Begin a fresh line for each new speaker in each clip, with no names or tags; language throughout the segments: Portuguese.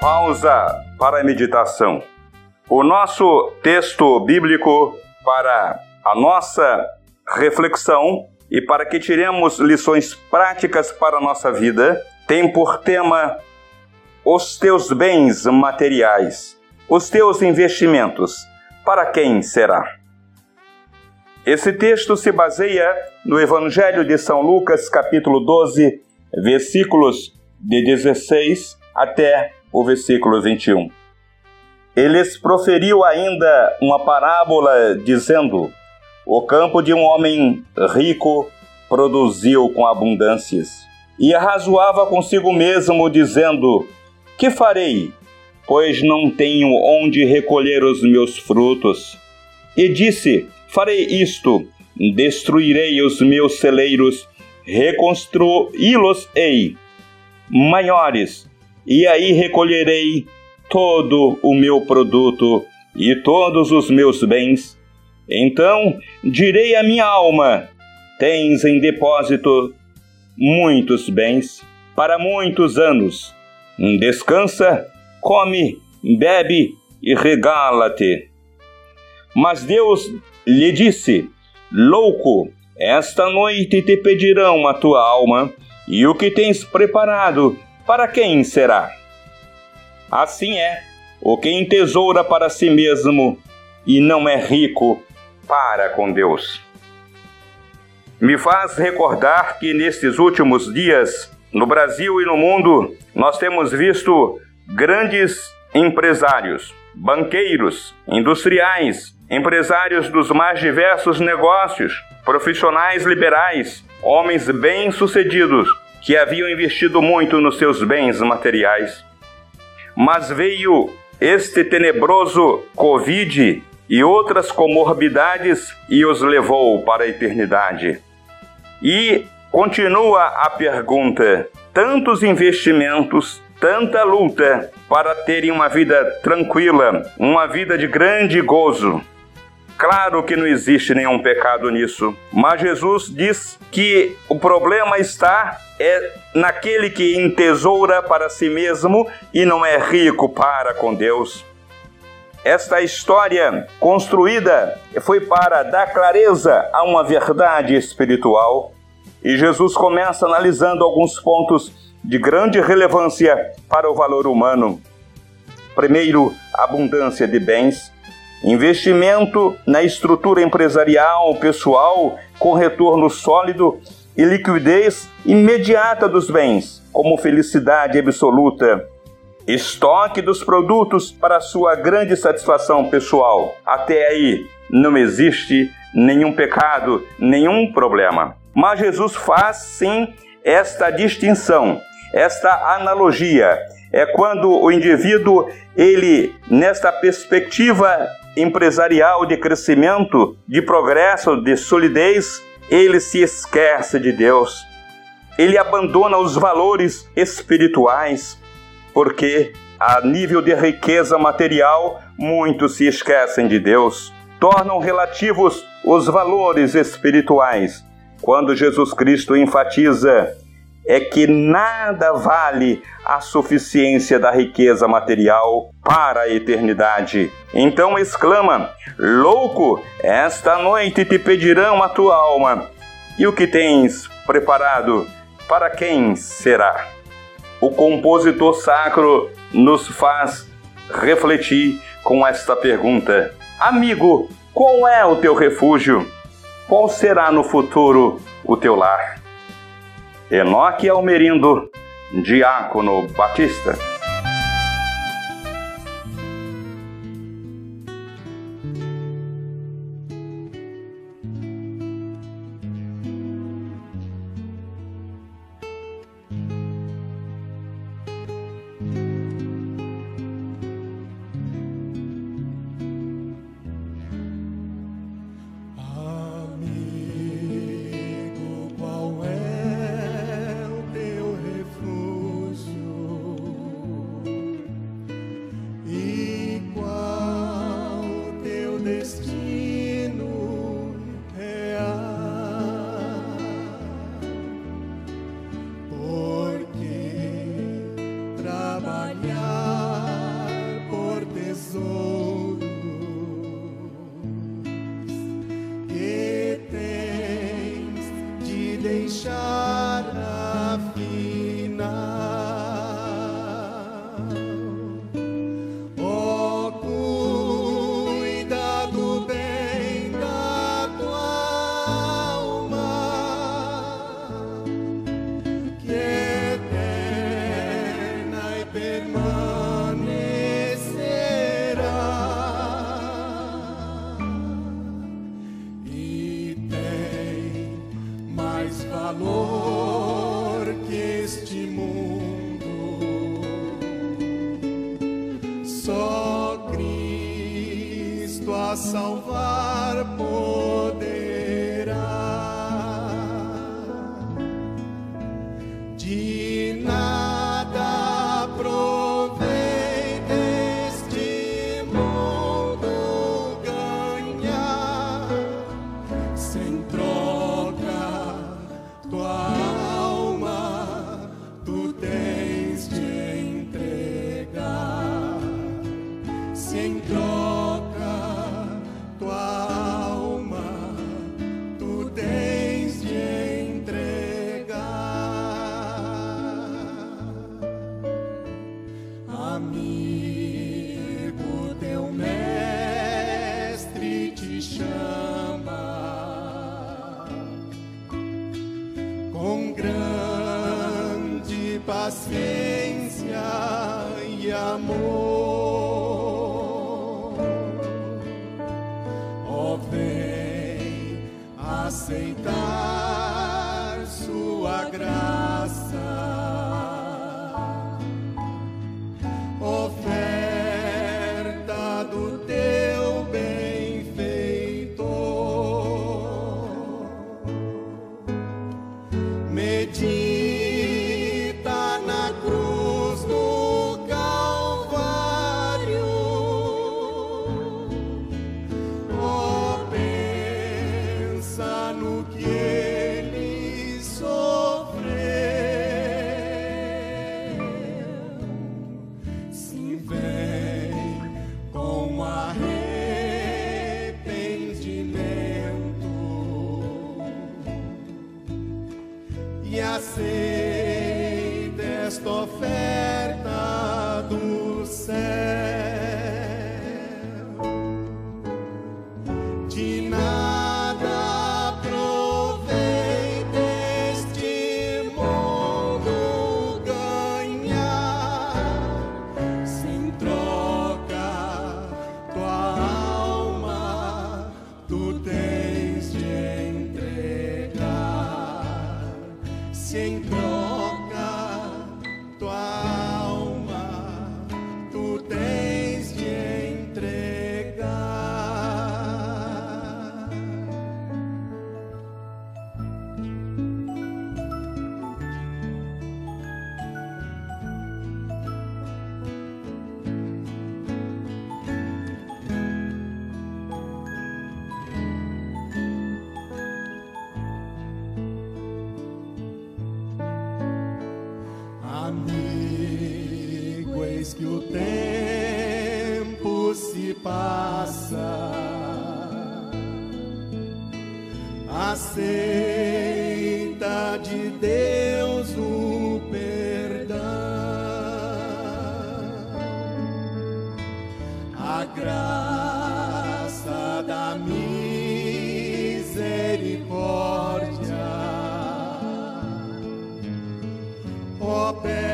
pausa para a meditação. O nosso texto bíblico para a nossa reflexão e para que tiremos lições práticas para a nossa vida tem por tema os teus bens materiais, os teus investimentos. Para quem será? Esse texto se baseia no Evangelho de São Lucas, capítulo 12, versículos de 16 até o versículo 21. Eles proferiu ainda uma parábola dizendo: O campo de um homem rico produziu com abundâncias. E arrazoava consigo mesmo, dizendo: Que farei? Pois não tenho onde recolher os meus frutos. E disse: Farei isto: destruirei os meus celeiros, reconstruí-los-ei maiores, e aí recolherei todo o meu produto e todos os meus bens. Então direi à minha alma: Tens em depósito muitos bens para muitos anos. Descansa, come, bebe e regala-te. Mas Deus lhe disse: Louco, esta noite te pedirão a tua alma, e o que tens preparado, para quem será? Assim é o que entesoura para si mesmo e não é rico para com Deus. Me faz recordar que nestes últimos dias, no Brasil e no mundo, nós temos visto grandes empresários, banqueiros, industriais, empresários dos mais diversos negócios, profissionais liberais, homens bem-sucedidos que haviam investido muito nos seus bens materiais mas veio este tenebroso Covid e outras comorbidades e os levou para a eternidade. E continua a pergunta: tantos investimentos, tanta luta para terem uma vida tranquila, uma vida de grande gozo. Claro que não existe nenhum pecado nisso, mas Jesus diz que o problema está é naquele que entesoura para si mesmo e não é rico para com Deus. Esta história construída foi para dar clareza a uma verdade espiritual e Jesus começa analisando alguns pontos de grande relevância para o valor humano. Primeiro, abundância de bens investimento na estrutura empresarial pessoal com retorno sólido e liquidez imediata dos bens, como felicidade absoluta, estoque dos produtos para sua grande satisfação pessoal. Até aí não existe nenhum pecado, nenhum problema. Mas Jesus faz sim esta distinção, esta analogia. É quando o indivíduo, ele, nesta perspectiva empresarial de crescimento, de progresso, de solidez, ele se esquece de Deus. Ele abandona os valores espirituais, porque a nível de riqueza material, muitos se esquecem de Deus. Tornam relativos os valores espirituais. Quando Jesus Cristo enfatiza é que nada vale a suficiência da riqueza material para a eternidade. Então exclama: Louco, esta noite te pedirão a tua alma. E o que tens preparado? Para quem será? O compositor sacro nos faz refletir com esta pergunta: Amigo, qual é o teu refúgio? Qual será no futuro o teu lar? Enoque Almerindo, Diácono Batista.
valor que este mundo só Cristo a salvar. paciência e amor. Oh, vem aceitar sua graça. em prol. aceita de Deus o perdão, a graça da misericórdia opera.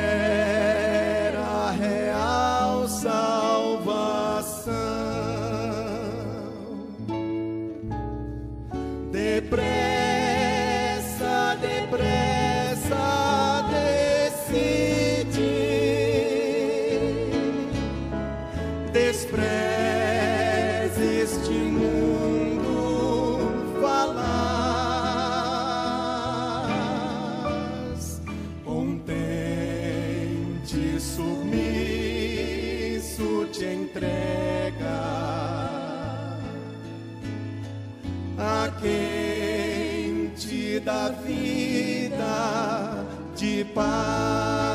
despreze este mundo falar, contente, te submisso te entrega a quem te dá vida de paz.